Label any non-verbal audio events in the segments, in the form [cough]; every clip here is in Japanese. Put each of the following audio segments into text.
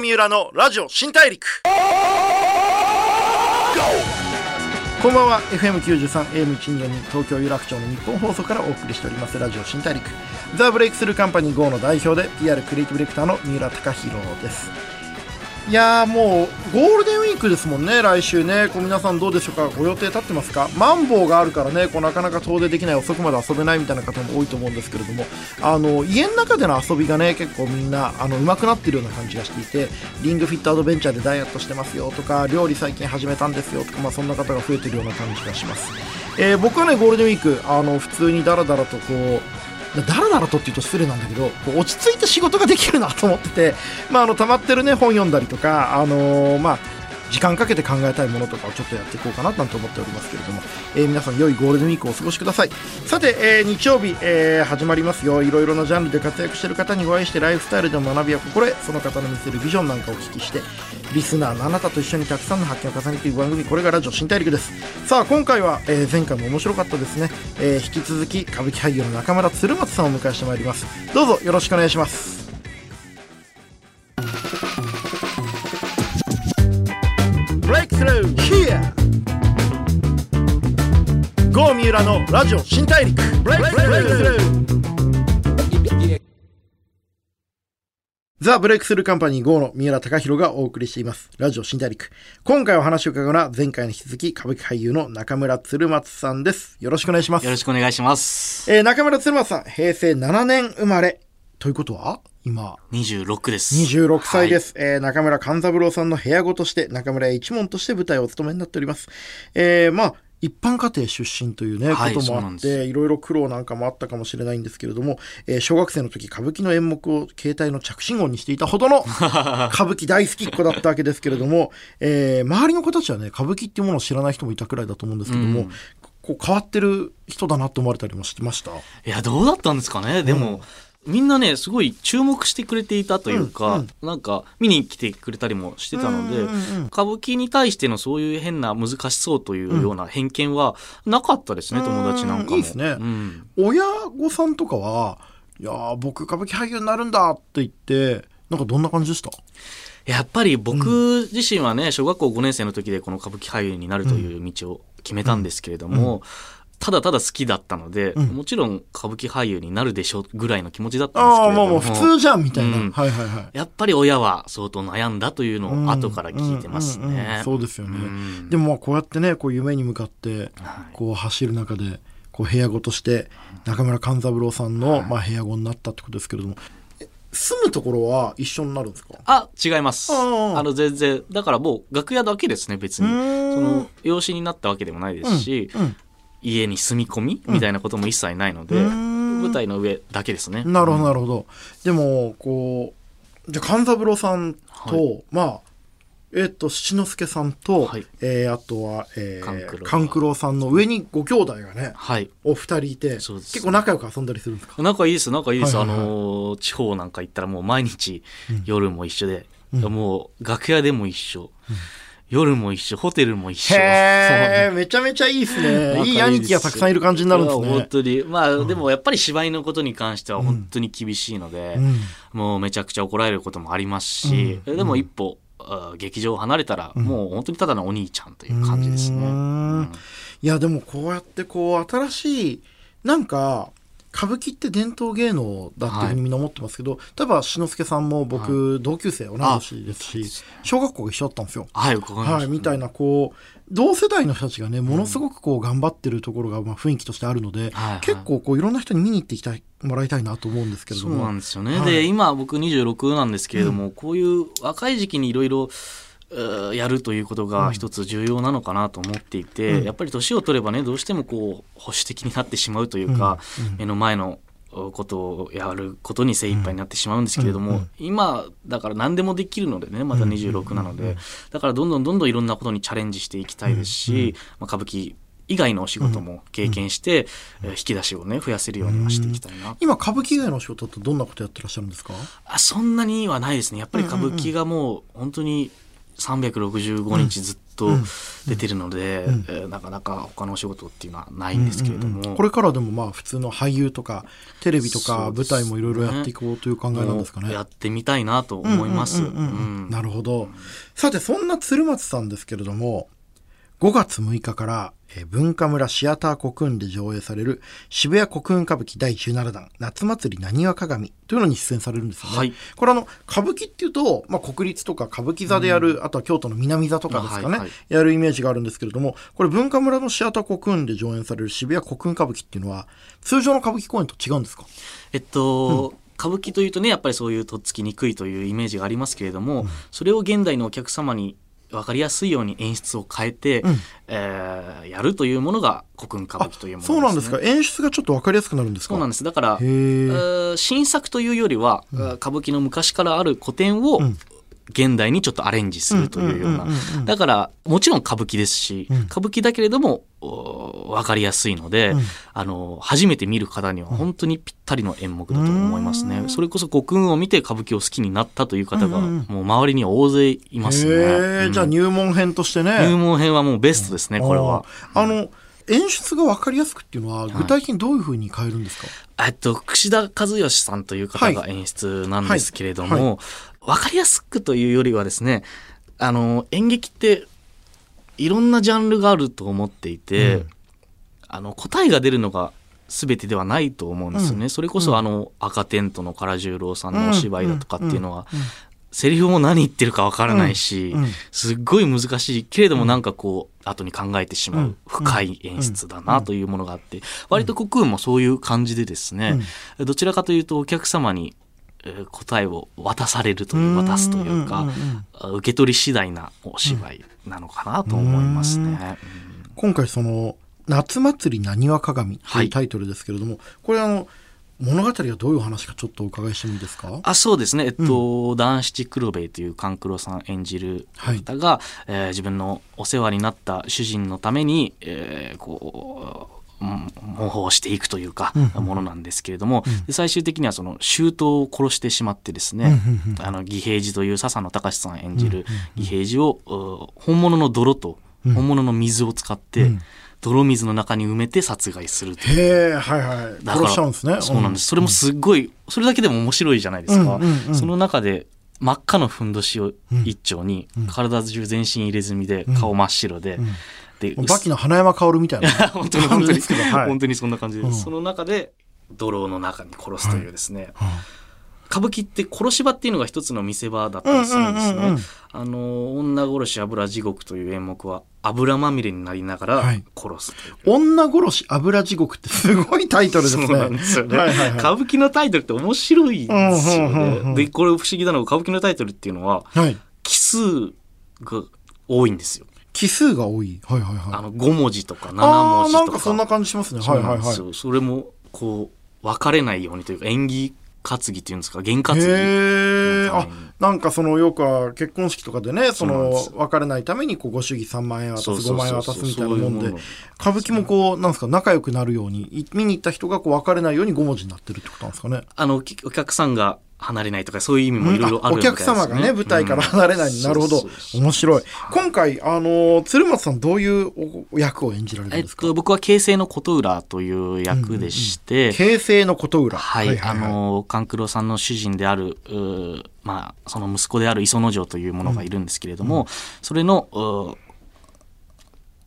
三浦のラジオ新大陸。こんばんは。FM93 AM124 東京有楽町の日本放送からお送りしております。ラジオ新大陸。ザ・ブレイクスルーカンパニー GO の代表で PR クリエイティブディレクターの三浦貴弘です。いやーもうゴールデンウィークですもんね来週ね。こう皆さんどうでしょうか？ご予定立ってますか？マンボウがあるからねこうなかなか遠出できない遅くまで遊べないみたいな方も多いと思うんですけれども。あの家の中での遊びがね結構みんなあの上手くなってるような感じがしていてリングフィットアドベンチャーでダイエットしてますよとか料理最近始めたんですよとか、まあ、そんな方が増えてるような感じがします、えー僕はねゴールデンウィークあの普通にダラダラとこうだらだらとっていうと失礼なんだけど落ち着いて仕事ができるなと思ってて、まあ、あの溜まってるね本読んだりとか、あのーまあ、時間かけて考えたいものとかをちょっとやっていこうかななんて思っておりますけれども、えー皆さん良いゴールデンウィークをお過ごしください。さて、えー日曜日、えー始まりますよ。いろいろなジャンルで活躍している方にお会いしてライフスタイルでの学びや心得その方の見せるビジョンなんかをお聞きしてリスナーのあなたと一緒にたくさんの発見を重ねていく番組これがラジオ新大陸です。さあ今回は、え前回も面白かったですね、え引き続き歌舞伎俳優の中村鶴松さんをお迎えしてまいります。どうぞよろしくお願いします。ブレイクスルー Here 郷三浦のラジオ新大陸ブレイクスルーザ・ブレイクスルーカンパニー GO の三浦貴弘がお送りしています。ラジオ新大陸。今回お話を伺うのは前回に引き続き歌舞伎俳優の中村鶴松さんです。よろしくお願いします。よろしくお願いします。えー中村鶴松さん、平成7年生まれ。ということは？今、26です。26歳です。えー中村勘三郎さんの部屋子として、中村屋一門として舞台をお務めになっております。えーまあ、一般家庭出身というね、はいこともあって、いろいろ苦労なんかもあったかもしれないんですけれども、えー小学生の時、歌舞伎の演目を携帯の着信音にしていたほどの [laughs] 歌舞伎大好きっ子だったわけですけれども、えー周りの子たちはね、歌舞伎っていうものを知らない人もいたくらいだと思うんですけども、うんこう変わってる人だなって思われたりもしてました？いや、どうだったんですかね。でも、みんなね、すごい注目してくれていたというか、うんなんか、見に来てくれたりもしてたので、うんうんうん歌舞伎に対してのそういう変な難しそうというような偏見はなかったですね、うん。友達なんかも。いいですね。うん。親御さんとかは「いやー僕歌舞伎俳優になるんだ」って言ってなんかどんな感じでした？やっぱり僕自身はね、小学校5年生の時でこの歌舞伎俳優になるという道を決めたんですけれども、ただただ好きだったので、うん。もちろん歌舞伎俳優になるでしょうぐらいの気持ちだったんですけああれども。まあもう普通じゃんみたいな、うん。はいはいはい。やっぱり親は相当悩んだというのを後から聞いてますうんうんうんうん。ね。そうですよね、うん。でもまあこうやってねこう夢に向かってはい。こう走る中でこう部屋子として中村勘三郎さんのまあ部屋子になったってことですけれどもえ住むところは一緒になるんですか？あ、違います。あああの、全然、だからもう楽屋だけですね、別に。うーん。その、養子になったわけでもないですし、うん家に住み込みみたいなことも一切ないので、うーん。舞台の上だけですね。なるほどなるほど、でもこうじゃあ勘三郎さんと、はまあえっ、と七之助さんと、はい。えーあとは、え勘九郎ー、勘九郎さんの上にご兄弟がねはい。お二人いて結構仲良く遊んだりするんですか？仲いいです、仲いいです。はいはいはい。あのー、地方なんか行ったらもう毎日うん。夜も一緒で、うん。もう楽屋でも一緒、夜も一緒、ホテルも一緒。へえめちゃめちゃいいですね。仲いい兄貴がたくさんいる感じになるんですいや本ね当に。まあ、でもやっぱり芝居のことに関しては本当に厳しいので、うん。もうめちゃくちゃ怒られることもありますし、うん。でも一歩、あ劇場を離れたら、ん。もう本当にただのお兄ちゃんという感じですね。いやでもこうやってこう新しいなんか歌舞伎って伝統芸能だっていうふうにみんな思ってますけど、例えば志の輔さんも僕、同級生同い年ですし小学校が一緒だったんですよ。はい、はい、みたいなこう同世代の人たちがねものすごくこう頑張ってるところがまあ雰囲気としてあるので、はいはい。結構こういろんな人に見に行ってきたいもらいたいなと思うんですけれどそうもなんですよね。はい。で、今僕26なんですけれども、こういう若い時期にいろいろ、やるということが一つ重要なのかなと思っていて、うん。やっぱり年を取ればねどうしてもこう保守的になってしまうというか、うん。うん。目の前のことをやることに精一杯になってしまうんですけれども、うん。うん。今だから何でもできるのでねまだ26なので、だからどんどんどんどんいろんなことにチャレンジしていきたいですし、まあ、歌舞伎以外のお仕事も経験して、えー引き出しをね増やせるようにはしていきたいな今歌舞伎以外のお仕事ってどんなことやってらっしゃるんですか？あそんなにはないですね。やっぱり歌舞伎がもう本当に365日ずっと出てるので、うん。えーなかなか他のお仕事っていうのはないんですけれども、うんうん。うん。これからでもまあ普通の俳優とかテレビとか舞台もいろいろやっていこうという考えなんですかね。もうやってみたいなと思います。うんうんうんうん。うん。なるほど。さて、そんな鶴松さんですけれども、5月6日から、えー文化村シアターコクーンで上映される渋谷コクーン歌舞伎第17弾夏祭りなにわ鏡というのに出演されるんですよね。はい。これあの、歌舞伎っていうと、まあ、国立とか歌舞伎座でやる、あとは京都の南座とかですかね、はいはい。やるイメージがあるんですけれども、これ文化村のシアターコクーンで上演される渋谷コクーン歌舞伎っていうのは、通常の歌舞伎公演と違うんですか？えっと、歌舞伎というとねやっぱりそういうとっつきにくいというイメージがありますけれども、それを現代のお客様に分かりやすいように演出を変えて、うん。えーやるというものが古訓歌舞伎というものです、ね、そうなんですか。演出がちょっとわかりやすくなるんですか？そうなんです。だから新作というよりは、歌舞伎の昔からある古典をん現代にちょっとアレンジするというような。だからもちろん歌舞伎ですし、うん。歌舞伎だけれどもお分かりやすいので、うん。あの初めて見る方には本当にぴったりの演目だと思いますね、うん。それこそ古訓を見て歌舞伎を好きになったという方がもう周りには大勢いますね、じゃあ入門編としてね。入門編はもうベストですね、これは。あの、演出がわかりやすくっていうのは、具体的にどういうふうに変えるんですか、えっと、串田和義さんという方が演出なんですけれども、わ、かりやすくというよりはですね、あの、演劇っていろんなジャンルがあると思っていて、うん。あの、答えが出るのが全てではないと思うんですよね。うん。それこそ、あの、赤テントの唐十郎さんのお芝居だとかっていうのは、セリフも何言ってるかわからないし、すっごい難しいけれどもなんかこう後に考えてしまう深い演出だなというものがあって割とコクーンもそういう感じでですね、どちらかというとお客様にえー答えを渡されるという渡すというかんんんあ受け取り次第なお芝居なのかなと思いますね。うん今回その、夏祭りなにわ鏡とはいいうタイトルですけれども、これあの、物語がどういうお話かちょっとお伺いしてもいいですか？あそうですね、えっと、男七黒兵衛という勘九郎さん演じる方が、えー自分のお世話になった主人のために、えーこう、うん模倣していくというか、うん。ものなんですけれども、で最終的にはその舅を殺してしまってですね、あの義平次という笹野隆さん演じる義平次を、う本物の泥と本物の水を使って、うん。泥水の中に埋めて殺害するという。へえ、はいはい。殺しちゃうんですね。そうなんです。それもすっごい、それだけでも面白いじゃないですか。その中で、真っ赤のふんどしを一丁に、体中全身入れ墨で、顔真っ白で、で、もうバキの花山薫みたいな [laughs] 本当に感本当に。本当にそんな感じで、うんその中で、泥の中に殺すというですね、歌舞伎って殺し場っていうのが一つの見せ場だったりするんですね。うんうんうんうんあの、女殺し油地獄という演目は、油まみれになりながらはい殺すという。女殺し油地獄ってすごいタイトルですね。そうなんですよね。はいはいはい歌舞伎のタイトルって面白いんですようんうんうんうんね。で、これ不思議なのが歌舞伎のタイトルっていうのは、はい。奇数が多いんですよ。奇数が多い。はいはいはい。あの、5文字とか7あー文字とか。なんかそんな感じしますね。はいはいはい。それも、こう、分かれないようにというか、演技担ぎっていうんですか、験担ぎ。へえ。あなんかそのよくは結婚式とかでね、その別れないためにこうご祝儀3万円渡す、5そうそうそう万円渡すみたいなもんで歌舞伎もこう、なんですか、仲良くなるように、い見に行った人がこう別れないように5文字になってるってことなんですかね？あの、きお客さんが離れないとか、そういう意味もいろいろあるおみたいですね。客様がね、舞台から離れない、うん。なるほど。面白い。今回、あの、鶴松さんどういうお役を演じられるんですか？えっと、僕は形成の琴浦という役でして、形成の琴浦。はい、あ、の勘九郎さんの主人であるまあその息子である磯之丞というものがいるんですけれども、それの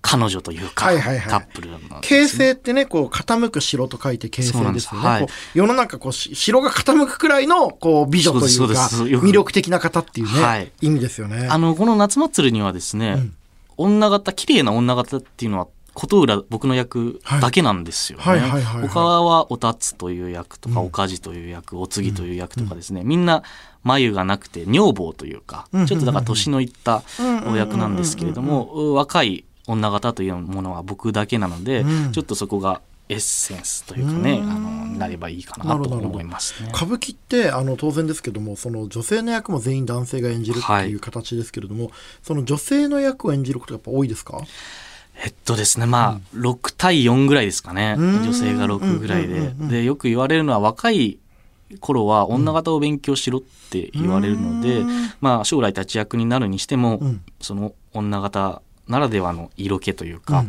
彼女というか、はいはいはい。カップルなんね形成ってね、こう、傾く城と書いて形成でよね。はい。世の中、こう、し城が傾くくらいの、こう、美女といそううか、魅力的な方っていうね、はい。意味ですよね。あのこの夏祭りにはですね、ん。女型綺麗な女型っていうのは琴浦僕の役だけなんですよね。はいはいはい他はおたつという役とか、おかじという役お次という役とかですね、みんな眉がなくて女房というか、うん。ちょっとだから年のいったお役なんですけれども、若い女型というものは僕だけなので、うん。ちょっとそこがエッセンスというかね、うん。あのなればいいかなと思いますね。歌舞伎ってあの当然ですけどもその女性の役も全員男性が演じるってはい。いう形ですけれども、その女性の役を演じることがやっぱ多いですか？えっとですね、まあ、6対4ぐらいですかね。うん。女性が6ぐらいで。うんうんうんうん。で、よく言われるのは若い頃は女型を勉強しろって言われるので、うん。まあ、将来立ち役になるにしても、うん。その女型ならではの色気というか、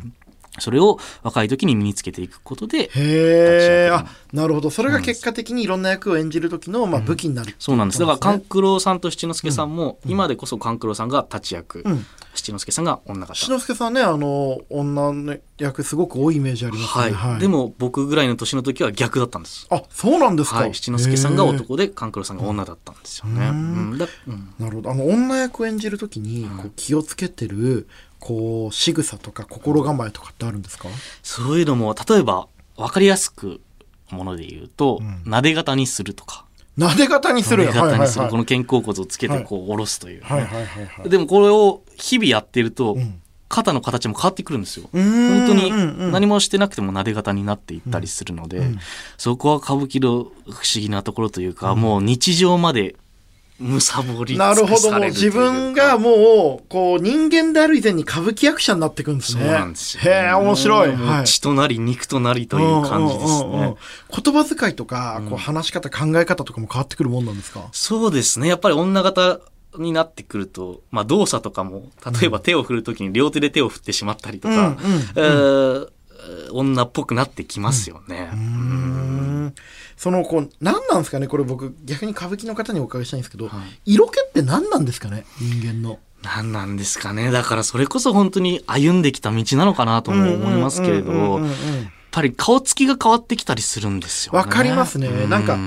それを若い時に身につけていくことで、へえあなるほど。それが結果的にいろんな役を演じる時の、まあ、武器になるっていそうなんです。だから、勘九郎さんと七之助さんも、今でこそ勘九郎さんが立ち役、うん。七之助さんが女方。志の輔さんねあの女の役すごく多いイメージありますね。はい。でも、僕ぐらいの年の時は逆だったんです。あそうなんですか、はい。七之助さんが男で、勘九郎さんが女だったんですよね。うん。だうん。なるほど。あの女役を演じるときにこう気をつけてるこう仕草とか心構えとかってあるんですか？そういうのも、例えば、わかりやすくもので言うと、撫で型にするとか、撫で方にする？撫で型にする、はいこの肩甲骨をつけてはい。こう下ろすという。ね、はいはいはいはい。はいでもこれを日々やってると、ん。肩の形も変わってくるんですよ。本当にうんうん。何もしてなくても撫で型になっていったりするので、そこは歌舞伎の不思議なところというか、もう日常までむさぼりなるほど。もう自分がもうこう人間である以前に歌舞伎役者になっていくんですそうねなんですよ、へえ面白い、はい。血となり肉となりという感じですね。言葉遣いとか、こう話し方考え方とかも変わってくるもんなんですか？そうですね。やっぱり女型になってくると、まあ動作とかも、例えば手を振るときに両手で手を振ってしまったりとか、うん女っぽくなってきますよね。うーん。そのこう何なんですかね？これ僕逆に歌舞伎の方にお伺いしたいんですけど、色気って何なんですかね？人間の。何なんですかね？だからそれこそ本当に歩んできた道なのかなとも思いますけれど、やっぱり顔つきが変わってきたりするんですよね。わかりますね。うなんか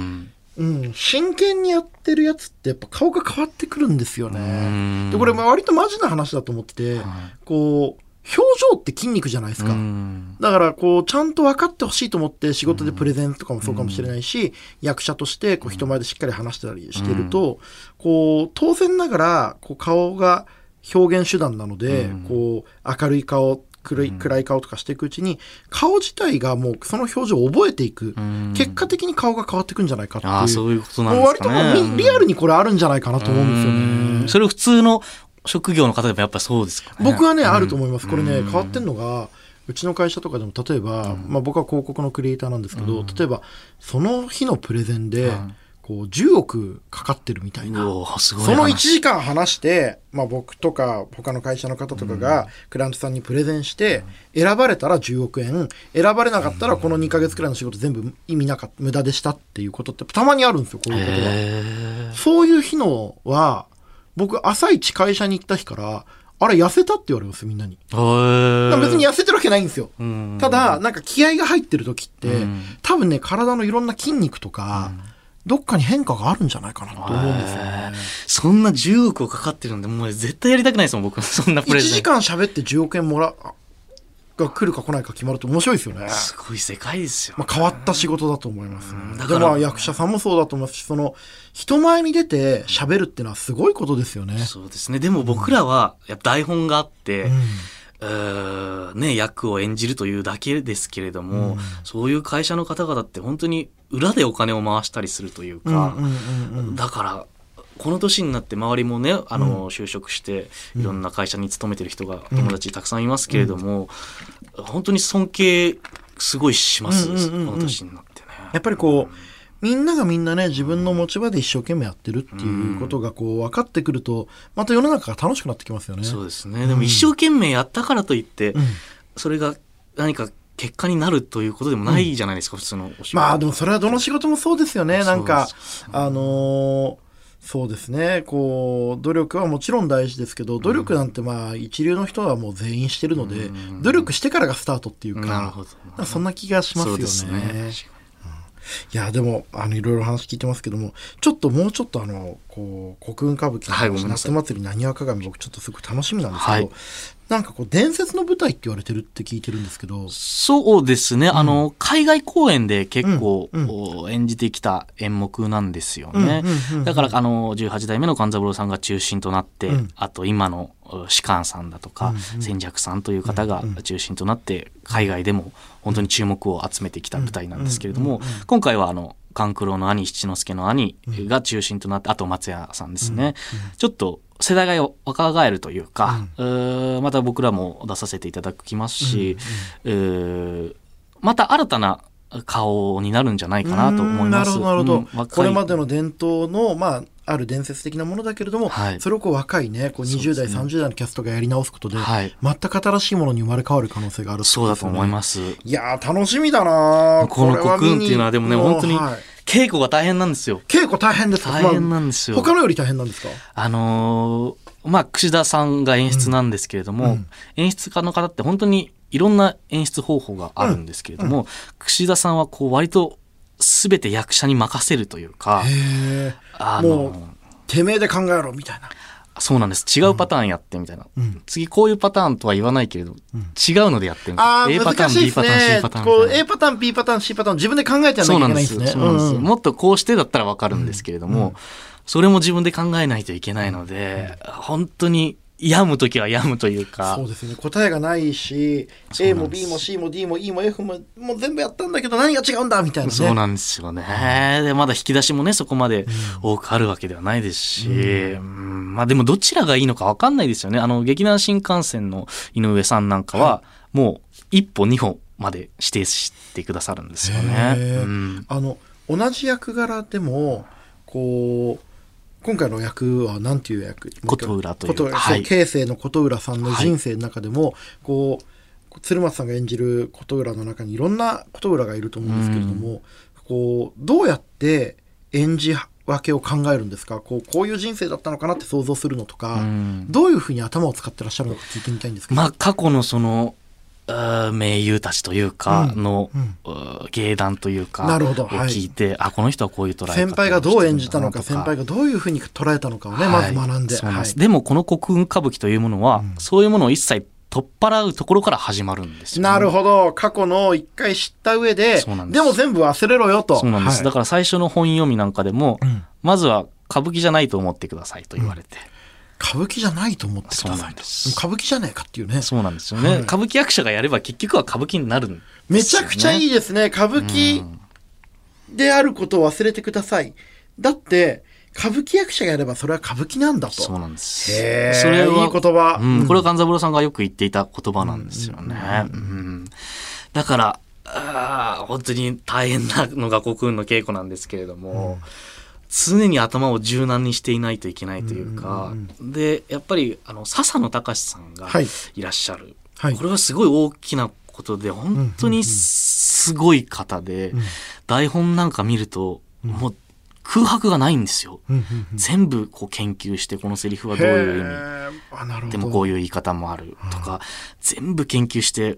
うん、真剣にやってるやつってやっぱ顔が変わってくるんですようね。ん。でこれまあ割とマジな話だと思ってて、こう表情って筋肉じゃないですか。うん。だからこうちゃんと分かってほしいと思って仕事でプレゼンとかもそうかもしれないし、役者としてこう人前でしっかり話してたりしてると、こう当然ながらこう顔が表現手段なので、うん。こう明るい顔暗い暗い顔とかしていくうちに顔自体がもうその表情を覚えていく、ん。結果的に顔が変わっていくんじゃないかっていう。ああ、そういうことなんですかね。もうみリアルにこれあるんじゃないかなと思うんですようん。ね。それ普通の職業の方でもやっぱりそうですかね。僕はね、うん。あると思います。これね、うん変わってんのが、うちの会社とかでも例えば、まあ僕は広告のクリエイターなんですけど、例えばその日のプレゼンで、こう10億かかってるみたいな。その1話時間話して、まあ僕とか他の会社の方とかがクライアントさんにプレゼンして、選ばれたら10億円、選ばれなかったらこの2ヶ月くらいの仕事全部意味なかった、無駄でしたっていうことってたまにあるんですよ、こういうことが。へそういう日のは、僕朝一会社に行った日から、あれ痩せたって言われます、みんなに。別に痩せてるわけないんですよ。うんただ、なんか気合が入ってる時って、うん多分ね、体のいろんな筋肉とか、どっかに変化があるんじゃないかなと思うんですよね。そんな10億かかってるんで、もう絶対やりたくないですもん、僕。[laughs] そんなプ1レゼン。時間喋って10億円もらが来るか来ないか決まると面白いですよね。すごい世界ですよ。まあ、変わった仕事だと思いますね。だからでまあ役者さんもそうだと思いますし、その人前に出て喋るっていうのはすごいことですよね。そうですね。でも僕らは、やっぱ台本があって、うんね、役を演じるというだけですけれども、そういう会社の方々って本当に裏でお金を回したりするというか、うんうんうんうんだから、この年になって周りもね、あの、就職して、いろんな会社に勤めてる人が、友達たくさんいますけれども、本当に尊敬、すごいします、うんうんうんうんこの年になってね。やっぱりこう、みんながみんなね、自分の持ち場で一生懸命やってるっていうことがこう分かってくると、また世の中が楽しくなってきますよね。そうですね。でも一生懸命やったからといって、うんそれが何か結果になるということでもないじゃないですか、普通のお仕事。まあでもそれはどの仕事もそうですよね。なんかあのーそうですね。こう、努力はもちろん大事ですけど、努力なんてまあ一流の人はもう全員してるので、努力してからがスタートっていうかそんな気がしますよね。いや、でも、あの、いろいろ話聞いてますけども、ちょっともうちょっとあの、こう、国運歌舞伎のはい夏祭りなにわ鏡、僕ちょっとすごく楽しみなんですけど、はい。なんかこう、伝説の舞台って言われてるって聞いてるんですけど、そうですね。あの、海外公演で結構、うん。うん。お演じてきた演目なんですよね。うんうんうんうんだから、あの、18代目の勘三郎さんが中心となって、うん。あと今のお士官さんだとか、千尺さんという方が中心となって、海外でも本当に注目を集めてきた舞台なんですけれども、今回はあの、勘九郎の兄、七之助の兄が中心となって、あと松屋さんですね。ちょっと世代が若返るというか、また僕らも出させていただきますし、また新たな顔になるんじゃないかなと思います。うんなるほど、これまでの伝統の、まあ、ある伝説的なものだけれども、はい。それをこう若いねこう20代、30代のキャストがやり直すことで、はい。全く新しいものに生まれ変わる可能性があるそうだと思います。す。いやー楽しみだなこのコクーンっていうのはでもね、本当に見はい。稽古が大変なんですよ。稽古大変ですか？大変なんですよ。まあ他のより大変なんですか？あのーまあ、串田さんが演出なんですけれども、うん。演出家の方って本当にいろんな演出方法があるんですけれども、串田さんはこう割と全て役者に任せるというか、あもうのてめえで考えろみたいな。そうなんです。違うパターンやってみたいな。うん。次こういうパターンとは言わないけれど、違うのでやってみたいな。ああ A パターン、B パターン、ね C パターンみこう A パターン B パターン C パターン自分で考えてやらなきゃいけなんで。すすね。そうなんです。うん。もっとこうしてだったらわかるんですけれども、それも自分で考えないといけないので、本当に病むときは病むというか。そう、ですね。答えがないし A も B も C も D も E も F ももう全部やったんだけど何が違うんだみたいなね。そうなんですよね。で、まだ引き出しもね、そこまで多くあるわけではないですし、うん。まあでもどちらがいいのかわかんないですよね。あの、劇団新幹線の井上さんなんかは、もう一歩二歩まで指定してくださるんですよね。うん。あの同じ役柄でもこう今回の役は何ていう役？琴浦という。琴浦はい。の琴浦さんの人生の中でも、こう鶴松さんが演じる琴浦の中にいろんな琴浦がいると思うんですけれども、こうどうやって演じ分けを考えるんですか？こうこういう人生だったのかなって想像するのとか、うん。どういうふうに頭を使ってらっしゃるのか聞いてみたいんですけど。まあ過去のその、名優たちというかうん。の、芸談というか、をはい。聞いて、あ、この人はこういう捉え方を先輩がどう演じたのか先輩がどういうふうに捉えたのかをね、はい。まず学んで。でもこの国運歌舞伎というものは、そういうものを一切取っ払うところから始まるんですよ、なるほど。過去の一回知った上で、でも全部忘れろよと。そうなんです。はい。だから最初の本読みなんかでも、ん。まずは歌舞伎じゃないと思ってくださいと言われて。歌舞伎じゃないと思ってくだそうなさいと。んです歌舞伎じゃねえかっていうね。そうなんですよね、はい歌舞伎役者がやれば結局は歌舞伎になるんですよ、ね。めちゃくちゃいいですね。歌舞伎うんであることを忘れてください。だって、歌舞伎役者がやればそれは歌舞伎なんだと。そうなんです。へーそれはいい言葉。うん、これはは、勘三郎さんがよく言っていた言葉なんですよね。うんだから、あー本当に大変なのが国運の稽古なんですけれども、常に頭を柔軟にしていないといけないというか、で、やっぱり、あの、笹野隆さんがはい。いらっしゃる。はい。これはすごい大きなことで、本当にすごい方で、台本なんか見ると、もう空白がないんですよ。うんうんうん。全部こう研究して、このセリフはどういう意味。でもこういう言い方もあるとか、全部研究して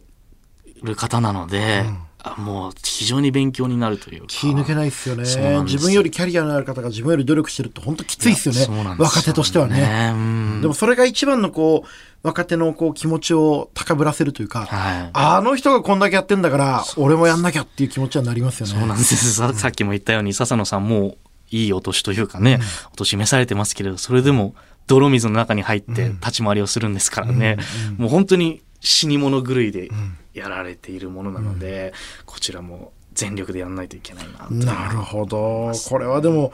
る方なので、あもう非常に勉強になるというか。気抜けないですよね。自分よりキャリアのある方が自分より努力してると本当きついですよね。そうなんですよ若手としてはね。うん。でもそれが一番のこう若手のこう気持ちを高ぶらせるというか、はい。あの人がこんだけやってんだから俺もやんなきゃっていう気持ちはなりますよね。そうなんです。ささっきも言ったように、笹野さんもういいお年というかね、お年召されてますけれど、それでも泥水の中に入って立ち回りをするんですからね、もう本当に死に物狂いでやられているものなので、こちらも全力でやんないといけないなと。なるほど。これはでも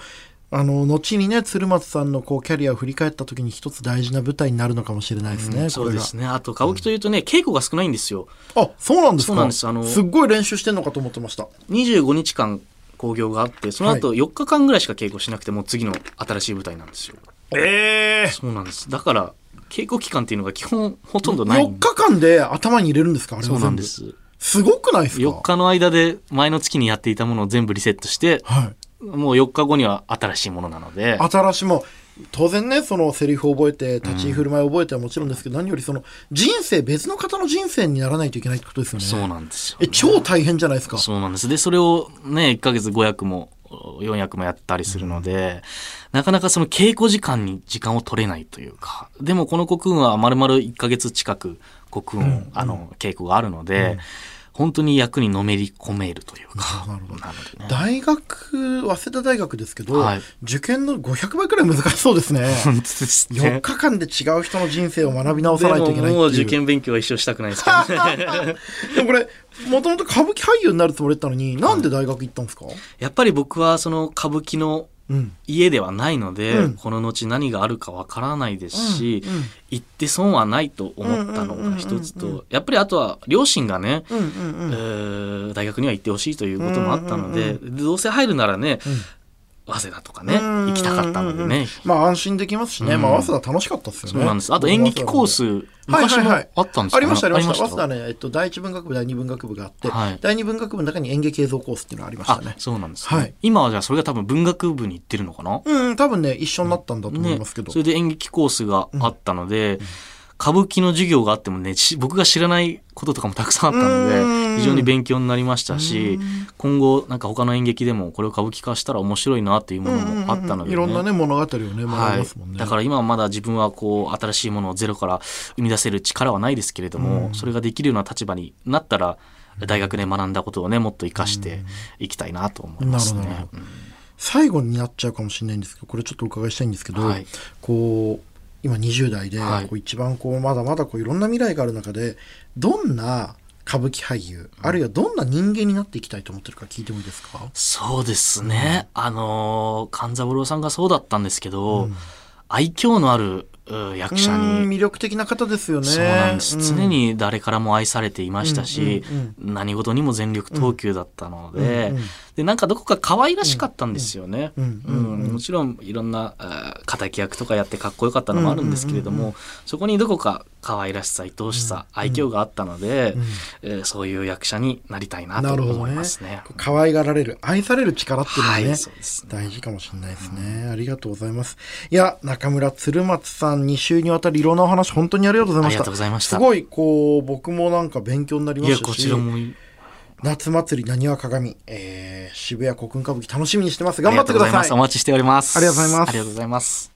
あの後にね鶴松さんのこうキャリアを振り返った時に一つ大事な舞台になるのかもしれないですね、そうですね。ね。あと、歌舞伎というとね、稽古が少ないんですよ。あそうなんですか？そうなんです。あのすっごい練習してんのかと思ってました。25日間興行があって、その後4日間ぐらいしか稽古しなくても、次の新しい舞台なんですよ。ええそうなんです。だから、稽古期間っていうのが基本ほとんどない。4日間で頭に入れるんですか？あれそうは全部。なんです。すごくないですか？4日の間で前の月にやっていたものを全部リセットして、はい。もう4日後には新しいものなので、新しいも当然ねそのセリフを覚えて立ち居振る舞いを覚えてはもちろんですけど、何よりその人生別の方の人生にならないといけないってことですよね。そうなんですよ、え超大変じゃないですか？そうなんです。で、それをね、1ヶ月5役も4役もやったりするので、なかなかその稽古時間に時間を取れないというか、でもこの国運は丸々1ヶ月近く国運、あの、稽古があるので、本当に役にのめり込めるというか、なるほどね。大学早稲田大学ですけど、はい受験の500倍くらい難しそうですね本当です4ね。日間で違う人の人生を学び直さないといけないももう受験勉強は一生したくないですけどね。[laughs] でもこれもともと歌舞伎俳優になるつもりだったのになんで大学行ったんですか、やっぱり僕はその歌舞伎のうん家ではないので、うん。この後何があるかわからないですし、うんうん。行って損はないと思ったのが一つうんうんうんと、やっぱりあとは両親がね、うんうんえー大学には行ってほしいということもあったので、どうせ入るならね、早稲田とかね行きたかったのでね。まあ安心できますしね、うん。まあ早稲田楽しかったですよね。そうなんです。あと演劇コース昔もあったんですか、ありましたありました。早稲あ田ね、えっと、第一文学部第二文学部があって、はい。第二文学部の中に演劇映像コースっていうのがありましたあねそうなんですね、はい。今はじゃあそれが多分文学部に行ってるのかな、うん多分ね一緒になったんだと思いねますけど、それで演劇コースがあったので、歌舞伎の授業があってもねし僕が知らないこととかもたくさんあったのうん。で非常に勉強になりましたし今後なんか他の演劇でもこれを歌舞伎化したら面白いなっていうものもあったので、ね。いろんなね物語をね学びはいますもんね、だから今はまだ自分はこう新しいものをゼロから生み出せる力はないですけれども、それができるような立場になったら大学で学んだことをねもっと生かしていきたいなと思いますね。うん。最後になっちゃうかもしれないんですけどこれちょっとお伺いしたいんですけど、はい。こう今20代で、はい。こう一番こうまだまだこういろんな未来がある中でどんな歌舞伎俳優、あるいはどんな人間になっていきたいと思ってるか聞いてもいいですか？そうですね。あのー勘三郎さんがそうだったんですけど、愛嬌のあるう役者うんに、魅力的な方ですよね。そうなんです、うん。常に誰からも愛されていましたし、うん何事にも全力投球だったので、うんうん。でなんかどこか可愛らしかったんですよね。うんうんうんもちろんいろんな敵役とかやってかっこよかったのもあるんですけれども、そこにどこか可愛らしさ愛おしさ、愛嬌があったので、えーそういう役者になりたいなと思いますね。可愛がられる愛される力っていうのはね、はいね。大事かもしれないですね、ありがとうございます。いや中村鶴松さん2週にわたりいろんなお話本当にありがとうございました。ありがとうございました。すごいこう僕もなんか勉強になりまいやしたしこちらも夏祭りなにわ鏡、えー、渋谷古今歌舞伎楽しみにしてます。あ頑張ってください。す。お待ちしております。ありがとうございます。ありがとうございます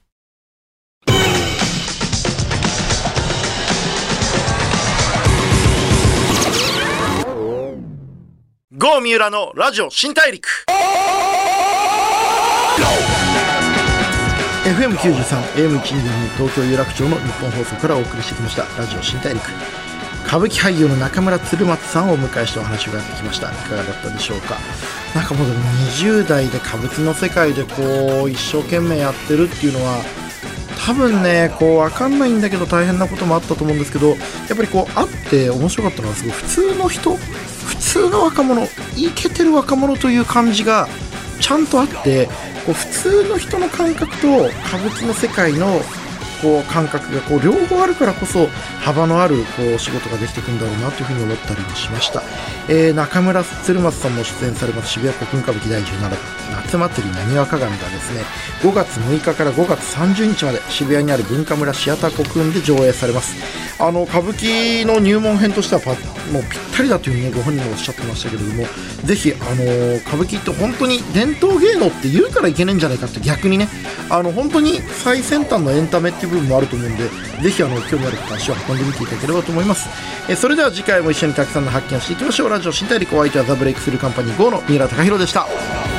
郷三浦のラジオ新大陸。FM93 AM122 東京有楽町の日本放送からお送りしてきましたラジオ新大陸。歌舞伎俳優の中村鶴松さんをお迎えしてお話を伺ってきました。いかがだったでしょうか？なんかもうでも20代で歌舞伎の世界でこう一生懸命やってるっていうのは多分ねこう分かんないんだけど大変なこともあったと思うんですけどやっぱりこう会って面白かったのはすごい普通の人普通の若者イケてる若者という感じがちゃんとあってこう普通の人の感覚と歌舞伎の世界のこう感覚がこう両方あるからこそ幅のあるこう仕事ができていくんだろうなというふうに思ったりもしました、えー中村鶴松さんも出演されます渋谷古今歌舞伎第17夏祭りなにわ鏡がですね5月6日から5月30日まで渋谷にある文化村シアター古墳で上映されます。あの歌舞伎の入門編としてはもうぴったりだというふうにご本人もおっしゃってましたけれどもぜひあの歌舞伎って本当に伝統芸能って言うからいけないんじゃないかって逆にねあの本当に最先端のエンタメって部分もあると思うんでぜひあの興味ある方は足を運んでみていただければと思います。えそれでは次回も一緒にたくさんの発見をしていきましょう。ラジオ新大陸お相手はザ・ブレイクスルーカンパニー GO の三浦貴弘でした。